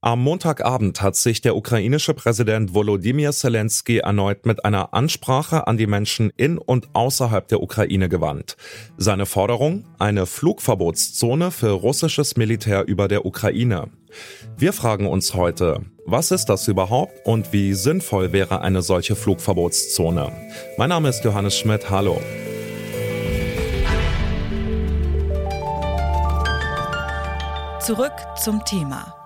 Am Montagabend hat sich der ukrainische Präsident Volodymyr Zelensky erneut mit einer Ansprache an die Menschen in und außerhalb der Ukraine gewandt. Seine Forderung? Eine Flugverbotszone für russisches Militär über der Ukraine. Wir fragen uns heute, was ist das überhaupt und wie sinnvoll wäre eine solche Flugverbotszone? Mein Name ist Johannes Schmidt, hallo. Zurück zum Thema.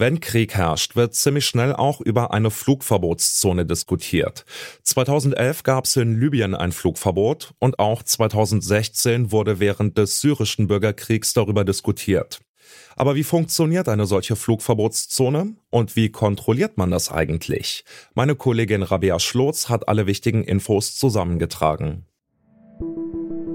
Wenn Krieg herrscht, wird ziemlich schnell auch über eine Flugverbotszone diskutiert. 2011 gab es in Libyen ein Flugverbot und auch 2016 wurde während des syrischen Bürgerkriegs darüber diskutiert. Aber wie funktioniert eine solche Flugverbotszone und wie kontrolliert man das eigentlich? Meine Kollegin Rabea Schlotz hat alle wichtigen Infos zusammengetragen.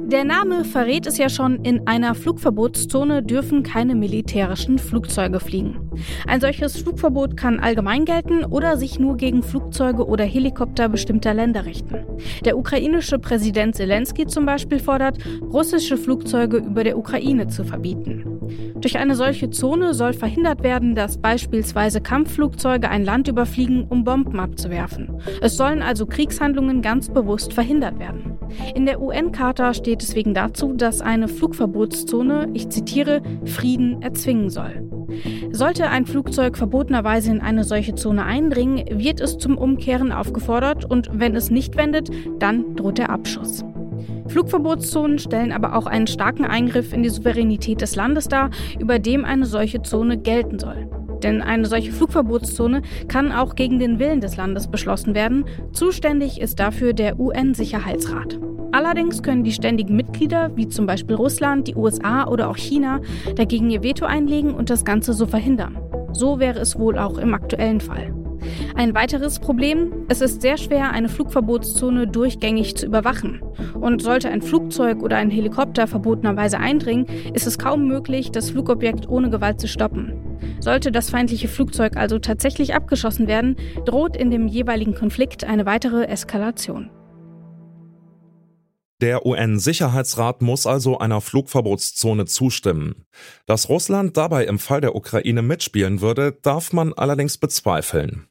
Der Name verrät es ja schon, in einer Flugverbotszone dürfen keine militärischen Flugzeuge fliegen. Ein solches Flugverbot kann allgemein gelten oder sich nur gegen Flugzeuge oder Helikopter bestimmter Länder richten. Der ukrainische Präsident Zelensky zum Beispiel fordert, russische Flugzeuge über der Ukraine zu verbieten. Durch eine solche Zone soll verhindert werden, dass beispielsweise Kampfflugzeuge ein Land überfliegen, um Bomben abzuwerfen. Es sollen also Kriegshandlungen ganz bewusst verhindert werden. In der UN-Charta steht es wegen dazu, dass eine Flugverbotszone, ich zitiere, Frieden erzwingen soll. Sollte ein Flugzeug verbotenerweise in eine solche Zone eindringen, wird es zum Umkehren aufgefordert und wenn es nicht wendet, dann droht der Abschuss. Flugverbotszonen stellen aber auch einen starken Eingriff in die Souveränität des Landes dar, über dem eine solche Zone gelten soll. Denn eine solche Flugverbotszone kann auch gegen den Willen des Landes beschlossen werden. Zuständig ist dafür der UN-Sicherheitsrat. Allerdings können die ständigen Mitglieder, wie zum Beispiel Russland, die USA oder auch China, dagegen ihr Veto einlegen und das Ganze so verhindern. So wäre es wohl auch im aktuellen Fall. Ein weiteres Problem, es ist sehr schwer, eine Flugverbotszone durchgängig zu überwachen. Und sollte ein Flugzeug oder ein Helikopter verbotenerweise eindringen, ist es kaum möglich, das Flugobjekt ohne Gewalt zu stoppen. Sollte das feindliche Flugzeug also tatsächlich abgeschossen werden, droht in dem jeweiligen Konflikt eine weitere Eskalation. Der UN-Sicherheitsrat muss also einer Flugverbotszone zustimmen. Dass Russland dabei im Fall der Ukraine mitspielen würde, darf man allerdings bezweifeln.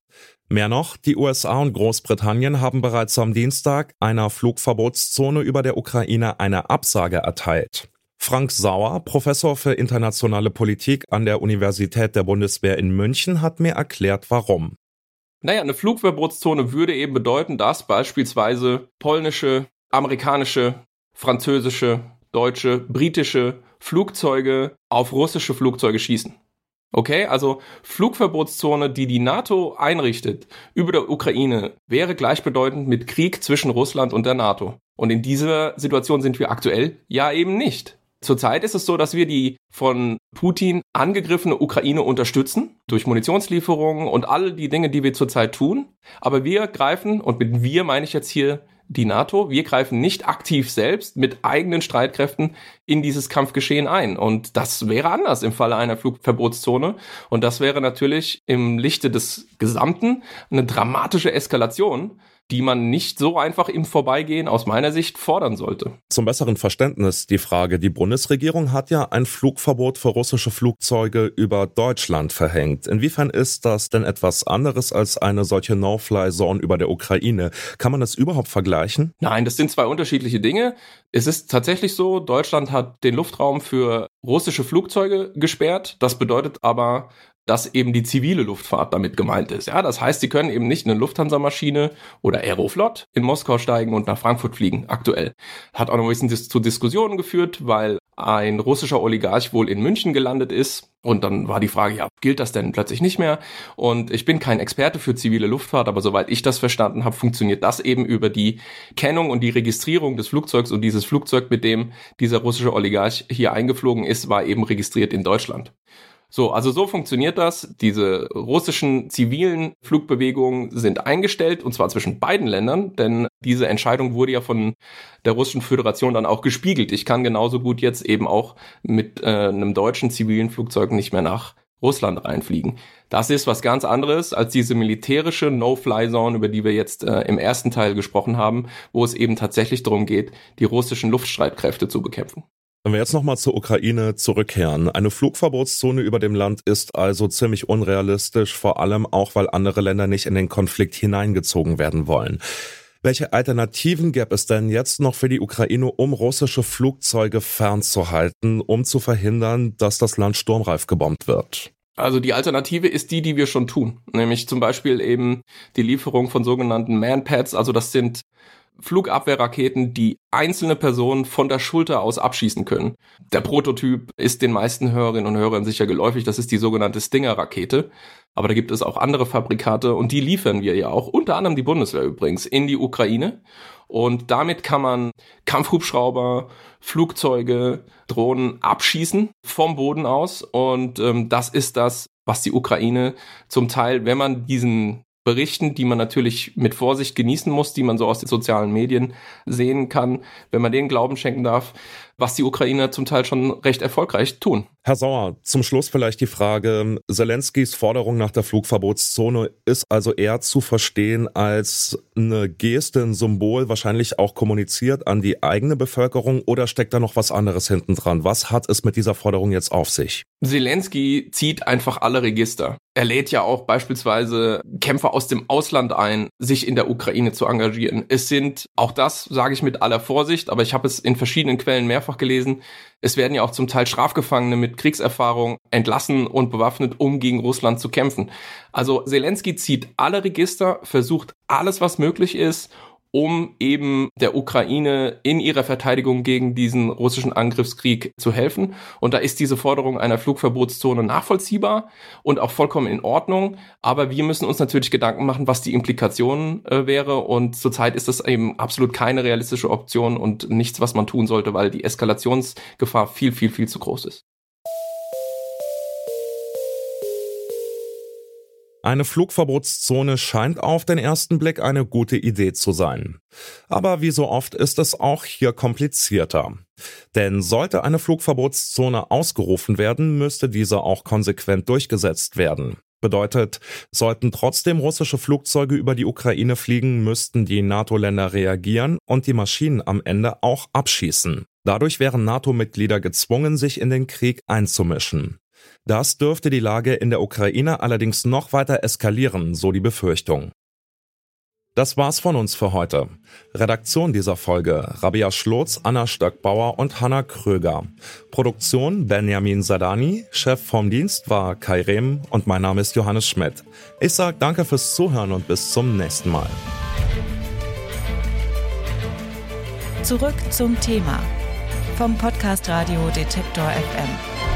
Mehr noch, die USA und Großbritannien haben bereits am Dienstag einer Flugverbotszone über der Ukraine eine Absage erteilt. Frank Sauer, Professor für internationale Politik an der Universität der Bundeswehr in München, hat mir erklärt, warum. Naja, eine Flugverbotszone würde eben bedeuten, dass beispielsweise polnische, amerikanische, französische, deutsche, britische Flugzeuge auf russische Flugzeuge schießen. Okay, also Flugverbotszone, die die NATO einrichtet über der Ukraine, wäre gleichbedeutend mit Krieg zwischen Russland und der NATO. Und in dieser Situation sind wir aktuell ja eben nicht. Zurzeit ist es so, dass wir die von Putin angegriffene Ukraine unterstützen durch Munitionslieferungen und all die Dinge, die wir zurzeit tun. Aber wir greifen, und mit wir meine ich jetzt hier die NATO. Wir greifen nicht aktiv selbst mit eigenen Streitkräften in dieses Kampfgeschehen ein. Und das wäre anders im Falle einer Flugverbotszone. Und das wäre natürlich im Lichte des Gesamten eine dramatische Eskalation die man nicht so einfach im Vorbeigehen aus meiner Sicht fordern sollte. Zum besseren Verständnis die Frage, die Bundesregierung hat ja ein Flugverbot für russische Flugzeuge über Deutschland verhängt. Inwiefern ist das denn etwas anderes als eine solche No-Fly-Zone über der Ukraine? Kann man das überhaupt vergleichen? Nein, das sind zwei unterschiedliche Dinge. Es ist tatsächlich so, Deutschland hat den Luftraum für russische Flugzeuge gesperrt. Das bedeutet aber, dass eben die zivile Luftfahrt damit gemeint ist. Ja, das heißt, sie können eben nicht eine Lufthansa-Maschine oder Aeroflot in Moskau steigen und nach Frankfurt fliegen, aktuell. Hat auch noch ein bisschen zu Diskussionen geführt, weil ein russischer Oligarch wohl in München gelandet ist. Und dann war die Frage, ja, gilt das denn plötzlich nicht mehr? Und ich bin kein Experte für zivile Luftfahrt, aber soweit ich das verstanden habe, funktioniert das eben über die Kennung und die Registrierung des Flugzeugs. Und dieses Flugzeug, mit dem dieser russische Oligarch hier eingeflogen ist, war eben registriert in Deutschland. So, also so funktioniert das. Diese russischen zivilen Flugbewegungen sind eingestellt und zwar zwischen beiden Ländern, denn diese Entscheidung wurde ja von der russischen Föderation dann auch gespiegelt. Ich kann genauso gut jetzt eben auch mit äh, einem deutschen zivilen Flugzeug nicht mehr nach Russland reinfliegen. Das ist was ganz anderes als diese militärische No-Fly-Zone, über die wir jetzt äh, im ersten Teil gesprochen haben, wo es eben tatsächlich darum geht, die russischen Luftstreitkräfte zu bekämpfen. Wenn wir jetzt nochmal zur Ukraine zurückkehren. Eine Flugverbotszone über dem Land ist also ziemlich unrealistisch, vor allem auch, weil andere Länder nicht in den Konflikt hineingezogen werden wollen. Welche Alternativen gäbe es denn jetzt noch für die Ukraine, um russische Flugzeuge fernzuhalten, um zu verhindern, dass das Land sturmreif gebombt wird? Also die Alternative ist die, die wir schon tun, nämlich zum Beispiel eben die Lieferung von sogenannten Manpads. Also das sind Flugabwehrraketen, die einzelne Personen von der Schulter aus abschießen können. Der Prototyp ist den meisten Hörerinnen und Hörern sicher geläufig. Das ist die sogenannte Stinger-Rakete. Aber da gibt es auch andere Fabrikate und die liefern wir ja auch, unter anderem die Bundeswehr übrigens, in die Ukraine. Und damit kann man Kampfhubschrauber, Flugzeuge, Drohnen abschießen vom Boden aus. Und ähm, das ist das, was die Ukraine zum Teil, wenn man diesen Berichten, die man natürlich mit Vorsicht genießen muss, die man so aus den sozialen Medien sehen kann, wenn man denen Glauben schenken darf, was die Ukrainer zum Teil schon recht erfolgreich tun. Herr Sauer, zum Schluss vielleicht die Frage, Zelenskys Forderung nach der Flugverbotszone ist also eher zu verstehen als eine Geste, ein Symbol, wahrscheinlich auch kommuniziert an die eigene Bevölkerung oder steckt da noch was anderes hinten dran? Was hat es mit dieser Forderung jetzt auf sich? Zelensky zieht einfach alle Register. Er lädt ja auch beispielsweise Kämpfer aus dem Ausland ein, sich in der Ukraine zu engagieren. Es sind, auch das sage ich mit aller Vorsicht, aber ich habe es in verschiedenen Quellen mehrfach gelesen, es werden ja auch zum Teil Strafgefangene mit Kriegserfahrung entlassen und bewaffnet, um gegen Russland zu kämpfen. Also Zelensky zieht alle Register, versucht alles, was möglich ist, um eben der Ukraine in ihrer Verteidigung gegen diesen russischen Angriffskrieg zu helfen. Und da ist diese Forderung einer Flugverbotszone nachvollziehbar und auch vollkommen in Ordnung. Aber wir müssen uns natürlich Gedanken machen, was die Implikation äh, wäre. Und zurzeit ist das eben absolut keine realistische Option und nichts, was man tun sollte, weil die Eskalationsgefahr viel, viel, viel zu groß ist. Eine Flugverbotszone scheint auf den ersten Blick eine gute Idee zu sein. Aber wie so oft ist es auch hier komplizierter. Denn sollte eine Flugverbotszone ausgerufen werden, müsste diese auch konsequent durchgesetzt werden. Bedeutet, sollten trotzdem russische Flugzeuge über die Ukraine fliegen, müssten die NATO-Länder reagieren und die Maschinen am Ende auch abschießen. Dadurch wären NATO-Mitglieder gezwungen, sich in den Krieg einzumischen. Das dürfte die Lage in der Ukraine allerdings noch weiter eskalieren, so die Befürchtung. Das war's von uns für heute. Redaktion dieser Folge Rabia Schlotz, Anna Stöckbauer und Hanna Kröger. Produktion Benjamin Sadani, Chef vom Dienst war Kai Rehm und mein Name ist Johannes Schmidt. Ich sage danke fürs Zuhören und bis zum nächsten Mal. Zurück zum Thema vom Podcast Radio Detektor FM.